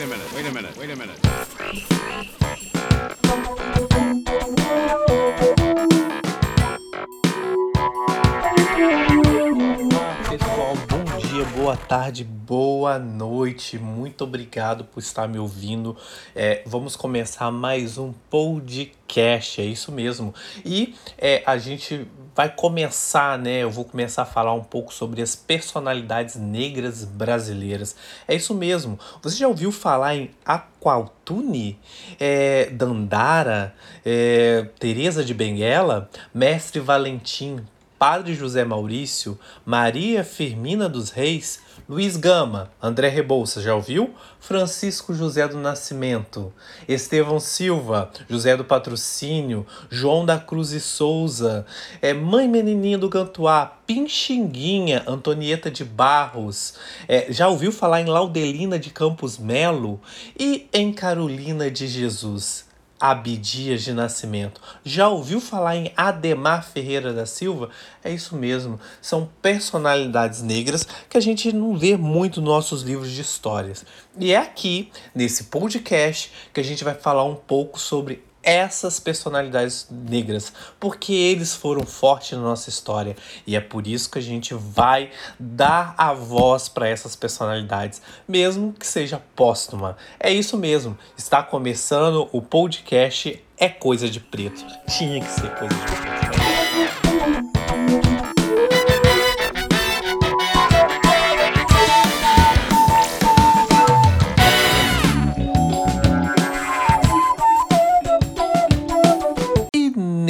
Wait a minute. Wait a minute. Wait a minute. Pessoal, bom dia, boa tarde, boa noite. Muito obrigado por estar me ouvindo. É, vamos começar mais um podcast, é isso mesmo. E é, a gente vai começar, né? Eu vou começar a falar um pouco sobre as personalidades negras brasileiras. É isso mesmo. Você já ouviu falar em Aqualtune, é, Dandara, é, Teresa de Benguela, Mestre Valentim, Padre José Maurício, Maria Firmina dos Reis, Luiz Gama, André Rebouças, já ouviu? Francisco José do Nascimento, Estevão Silva, José do Patrocínio, João da Cruz e Souza, é, Mãe Menininha do Gantuá, Pinxinguinha, Antonieta de Barros, é, já ouviu falar em Laudelina de Campos Melo e em Carolina de Jesus? Abdias de Nascimento. Já ouviu falar em Ademar Ferreira da Silva? É isso mesmo, são personalidades negras que a gente não vê muito nos nossos livros de histórias. E é aqui, nesse podcast, que a gente vai falar um pouco sobre essas personalidades negras, porque eles foram fortes na nossa história e é por isso que a gente vai dar a voz para essas personalidades, mesmo que seja póstuma. É isso mesmo, está começando o podcast É Coisa de Preto. Tinha que ser coisa de preto.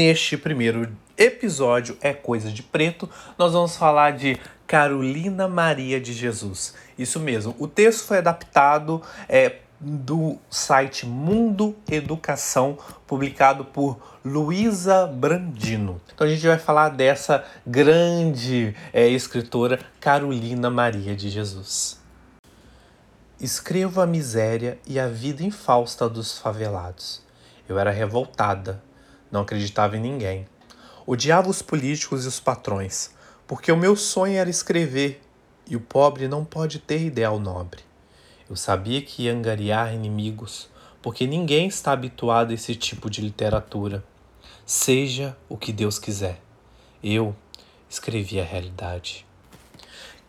Neste primeiro episódio É Coisa de Preto, nós vamos falar de Carolina Maria de Jesus. Isso mesmo, o texto foi adaptado é, do site Mundo Educação, publicado por Luísa Brandino. Então a gente vai falar dessa grande é, escritora Carolina Maria de Jesus. Escrevo a miséria e a vida infausta dos favelados. Eu era revoltada, não acreditava em ninguém. Odiava os políticos e os patrões, porque o meu sonho era escrever e o pobre não pode ter ideal nobre. Eu sabia que ia angariar inimigos, porque ninguém está habituado a esse tipo de literatura. Seja o que Deus quiser. Eu escrevi a realidade.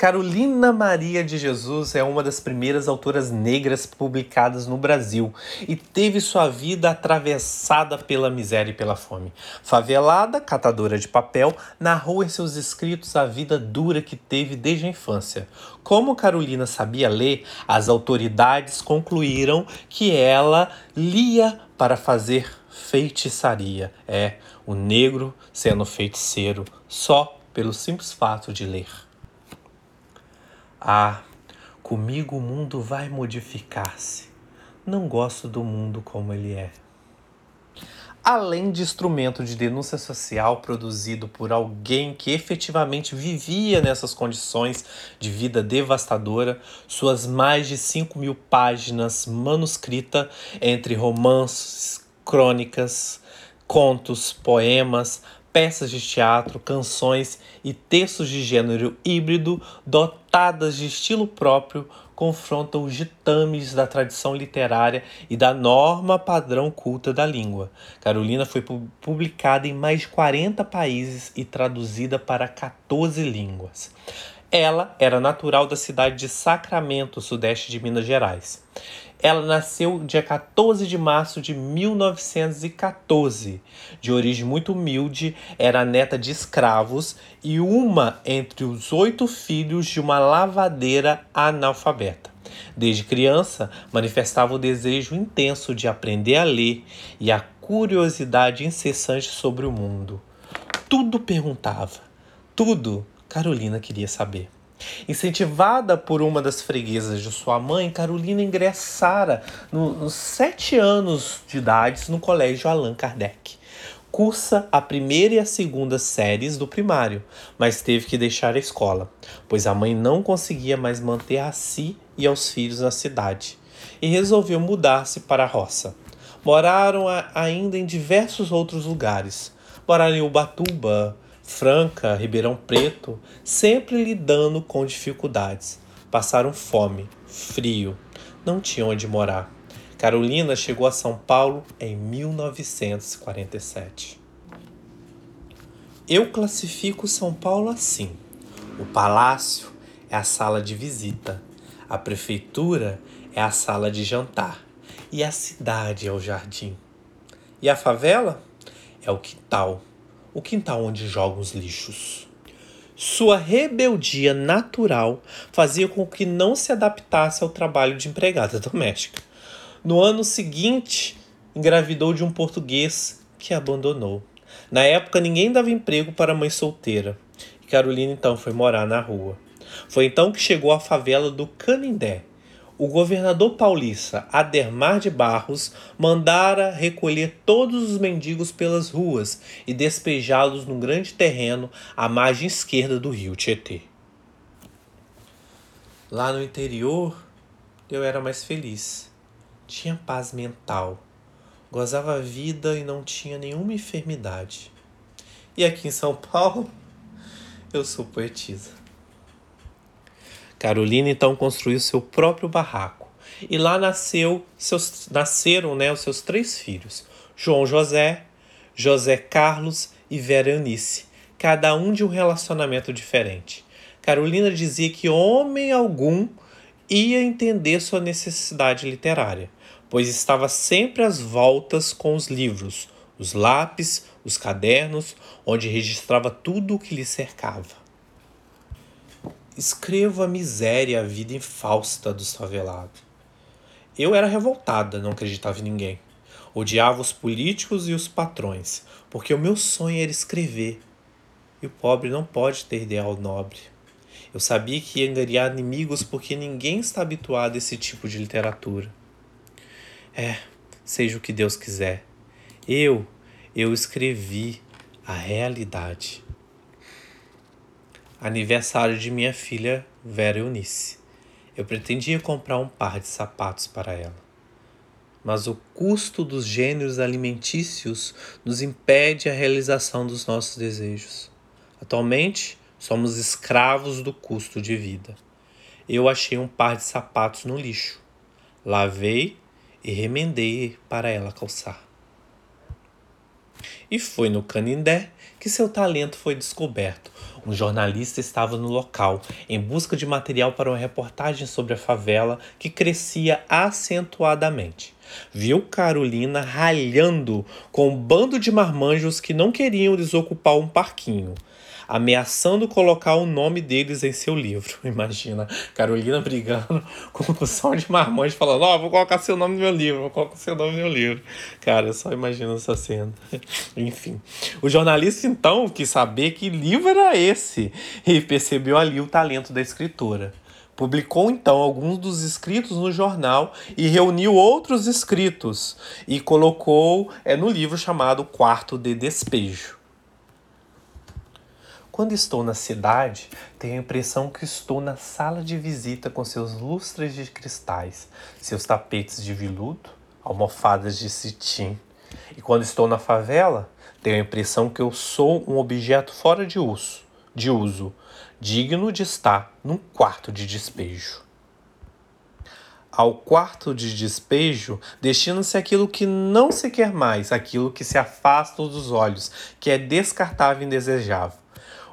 Carolina Maria de Jesus é uma das primeiras autoras negras publicadas no Brasil e teve sua vida atravessada pela miséria e pela fome. Favelada, catadora de papel, narrou em seus escritos a vida dura que teve desde a infância. Como Carolina sabia ler, as autoridades concluíram que ela lia para fazer feitiçaria. É, o negro sendo feiticeiro só pelo simples fato de ler. Ah, comigo o mundo vai modificar-se. Não gosto do mundo como ele é. Além de instrumento de denúncia social produzido por alguém que efetivamente vivia nessas condições de vida devastadora, suas mais de 5 mil páginas manuscrita entre romances, crônicas, contos, poemas, peças de teatro, canções e textos de gênero híbrido dotadas de estilo próprio confrontam os ditames da tradição literária e da norma padrão culta da língua. Carolina foi publicada em mais de 40 países e traduzida para 14 línguas. Ela era natural da cidade de Sacramento, sudeste de Minas Gerais. Ela nasceu dia 14 de março de 1914. De origem muito humilde, era neta de escravos e uma entre os oito filhos de uma lavadeira analfabeta. Desde criança, manifestava o desejo intenso de aprender a ler e a curiosidade incessante sobre o mundo. Tudo perguntava, tudo Carolina queria saber. Incentivada por uma das freguesas de sua mãe, Carolina ingressara no, nos sete anos de idade no colégio Allan Kardec. Cursa a primeira e a segunda séries do primário, mas teve que deixar a escola, pois a mãe não conseguia mais manter a si e aos filhos na cidade, e resolveu mudar-se para a roça. Moraram ainda em diversos outros lugares. Moraram em Ubatuba, Franca, Ribeirão Preto, sempre lidando com dificuldades. Passaram fome, frio, não tinham onde morar. Carolina chegou a São Paulo em 1947. Eu classifico São Paulo assim: o palácio é a sala de visita, a prefeitura é a sala de jantar e a cidade é o jardim. E a favela é o quintal, o quintal onde jogam os lixos. Sua rebeldia natural fazia com que não se adaptasse ao trabalho de empregada doméstica. No ano seguinte, engravidou de um português que abandonou. Na época, ninguém dava emprego para mãe solteira. Carolina então foi morar na rua. Foi então que chegou à favela do Canindé. O governador paulista Ademar de Barros mandara recolher todos os mendigos pelas ruas e despejá-los num grande terreno à margem esquerda do rio Tietê. Lá no interior, eu era mais feliz. Tinha paz mental. Gozava a vida e não tinha nenhuma enfermidade. E aqui em São Paulo, eu sou poetisa. Carolina então construiu seu próprio barraco e lá nasceu seus, nasceram né, os seus três filhos, João José, José Carlos e Vera Eunice, cada um de um relacionamento diferente. Carolina dizia que homem algum ia entender sua necessidade literária, pois estava sempre às voltas com os livros, os lápis, os cadernos, onde registrava tudo o que lhe cercava. Escrevo a miséria a vida infausta dos favelados. Eu era revoltada, não acreditava em ninguém. Odiava os políticos e os patrões, porque o meu sonho era escrever. E o pobre não pode ter ideal nobre. Eu sabia que ia angariar inimigos porque ninguém está habituado a esse tipo de literatura. É, seja o que Deus quiser. Eu, eu escrevi a realidade aniversário de minha filha Vera Eunice. Eu pretendia comprar um par de sapatos para ela. Mas o custo dos gêneros alimentícios nos impede a realização dos nossos desejos. Atualmente, somos escravos do custo de vida. Eu achei um par de sapatos no lixo. Lavei e remendei para ela calçar. E foi no Canindé que seu talento foi descoberto. Um jornalista estava no local em busca de material para uma reportagem sobre a favela que crescia acentuadamente. Viu Carolina ralhando com um bando de marmanjos que não queriam desocupar um parquinho ameaçando colocar o nome deles em seu livro. Imagina, Carolina brigando com o som de marmanjos falando: Ó, oh, vou colocar seu nome no meu livro, vou colocar seu nome no meu livro. Cara, eu só imagino essa cena. Enfim. O jornalista então quis saber que livro era esse e percebeu ali o talento da escritora. Publicou então alguns dos escritos no jornal e reuniu outros escritos e colocou é, no livro chamado Quarto de Despejo. Quando estou na cidade, tenho a impressão que estou na sala de visita com seus lustres de cristais, seus tapetes de viludo, almofadas de cetim. E quando estou na favela, tenho a impressão que eu sou um objeto fora de uso, de uso, digno de estar num quarto de despejo. Ao quarto de despejo destina-se aquilo que não se quer mais, aquilo que se afasta dos olhos, que é descartável e indesejável.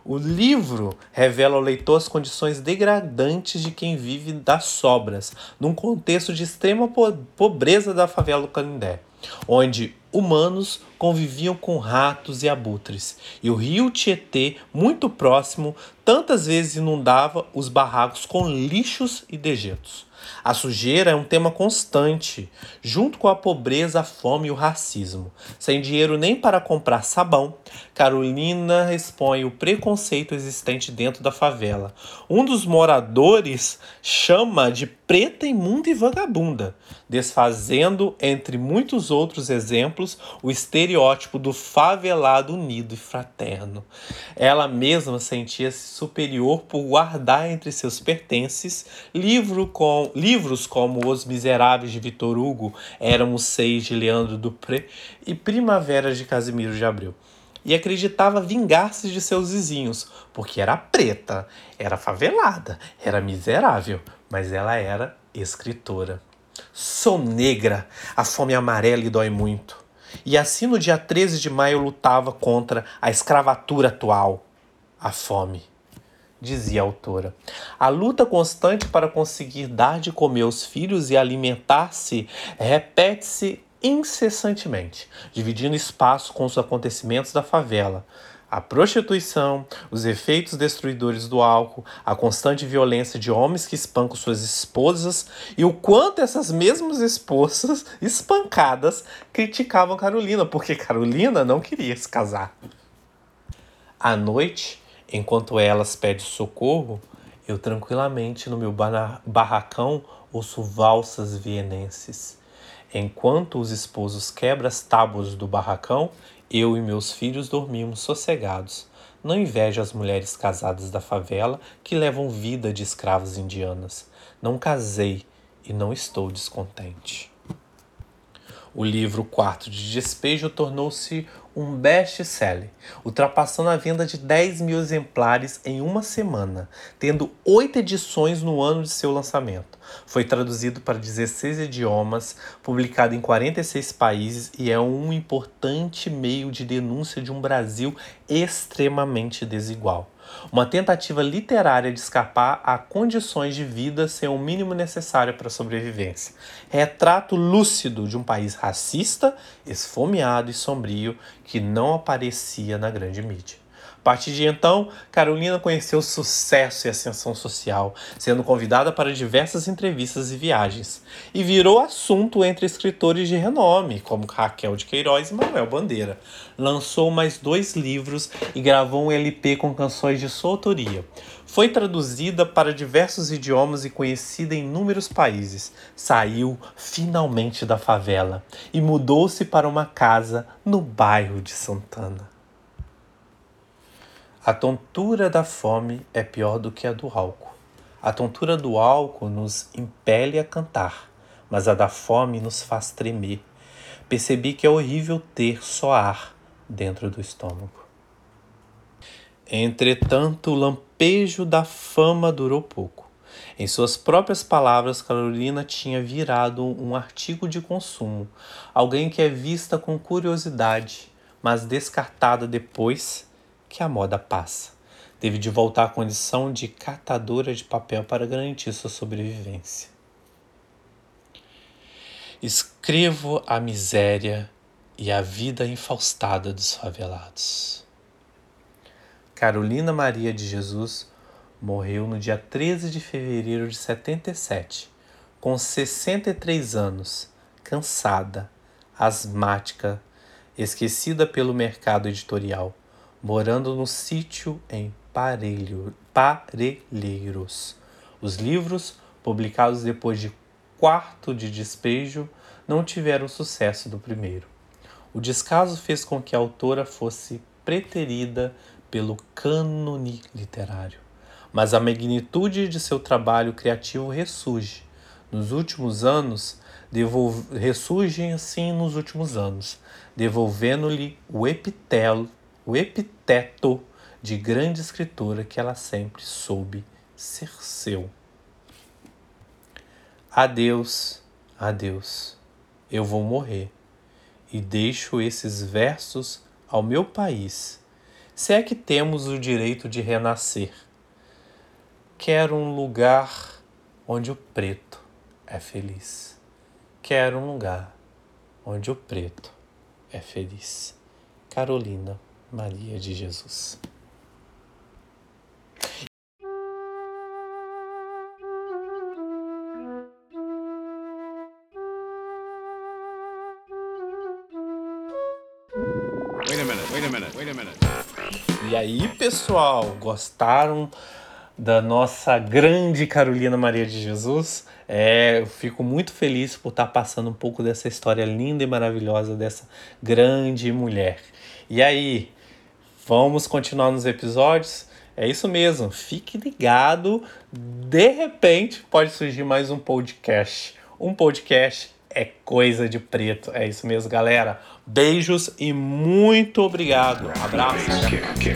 O livro revela ao leitor as condições degradantes de quem vive das sobras, num contexto de extrema pobreza da favela do Canindé, onde humanos conviviam com ratos e abutres, e o rio Tietê, muito próximo, tantas vezes inundava os barracos com lixos e dejetos. A sujeira é um tema constante, junto com a pobreza, a fome e o racismo. Sem dinheiro nem para comprar sabão, Carolina expõe o preconceito existente dentro da favela. Um dos moradores chama de preta, imunda e vagabunda, desfazendo, entre muitos outros exemplos, o estereótipo do favelado unido e fraterno. Ela mesma sentia-se superior por guardar entre seus pertences livro com, livros como Os Miseráveis de Vitor Hugo, Éramos Seis de Leandro Dupré e Primavera de Casimiro de Abreu e acreditava vingar-se de seus vizinhos, porque era preta, era favelada, era miserável, mas ela era escritora. Sou negra, a fome amarela e dói muito. E assim no dia 13 de maio lutava contra a escravatura atual, a fome. Dizia a autora. A luta constante para conseguir dar de comer aos filhos e alimentar-se repete-se incessantemente, dividindo espaço com os acontecimentos da favela, a prostituição, os efeitos destruidores do álcool, a constante violência de homens que espancam suas esposas e o quanto essas mesmas esposas espancadas criticavam Carolina, porque Carolina não queria se casar. À noite, enquanto elas pedem socorro, eu tranquilamente no meu barracão ouço valsas vienenses. Enquanto os esposos quebram as tábuas do barracão, eu e meus filhos dormimos sossegados. Não invejo as mulheres casadas da favela que levam vida de escravas indianas. Não casei e não estou descontente. O livro Quarto de Despejo tornou-se um best-seller, ultrapassando a venda de 10 mil exemplares em uma semana, tendo oito edições no ano de seu lançamento. Foi traduzido para 16 idiomas, publicado em 46 países e é um importante meio de denúncia de um Brasil extremamente desigual. Uma tentativa literária de escapar a condições de vida sem o mínimo necessário para a sobrevivência. Retrato lúcido de um país racista, esfomeado e sombrio que não aparecia na grande mídia. A partir de então, Carolina conheceu sucesso e ascensão social, sendo convidada para diversas entrevistas e viagens, e virou assunto entre escritores de renome, como Raquel de Queiroz e Manuel Bandeira. Lançou mais dois livros e gravou um LP com canções de sua autoria. Foi traduzida para diversos idiomas e conhecida em inúmeros países. Saiu finalmente da favela e mudou-se para uma casa no bairro de Santana. A tontura da fome é pior do que a do álcool. A tontura do álcool nos impele a cantar, mas a da fome nos faz tremer. Percebi que é horrível ter só ar dentro do estômago. Entretanto, o lampejo da fama durou pouco. Em suas próprias palavras, Carolina tinha virado um artigo de consumo, alguém que é vista com curiosidade, mas descartada depois que a moda passa. Teve de voltar à condição de catadora de papel para garantir sua sobrevivência. Escrevo a miséria e a vida infaustada dos favelados. Carolina Maria de Jesus morreu no dia 13 de fevereiro de 77, com 63 anos, cansada, asmática, esquecida pelo mercado editorial morando no sítio em Parelho, Parelheiros. Os livros, publicados depois de Quarto de Despejo, não tiveram sucesso do primeiro. O descaso fez com que a autora fosse preterida pelo cânone literário, mas a magnitude de seu trabalho criativo ressurge. Nos últimos anos, ressurgem assim nos últimos anos, devolvendo-lhe o epitelo o epiteto de grande escritora que ela sempre soube ser seu. Adeus, adeus, eu vou morrer e deixo esses versos ao meu país, se é que temos o direito de renascer. Quero um lugar onde o preto é feliz. Quero um lugar onde o preto é feliz. Carolina Maria de Jesus. Wait a minute, wait a minute, wait a minute. E aí, pessoal, gostaram da nossa grande Carolina Maria de Jesus? É, eu fico muito feliz por estar passando um pouco dessa história linda e maravilhosa dessa grande mulher. E aí, Vamos continuar nos episódios? É isso mesmo, fique ligado. De repente pode surgir mais um podcast. Um podcast é coisa de preto. É isso mesmo, galera. Beijos e muito obrigado. Abraço. Kick,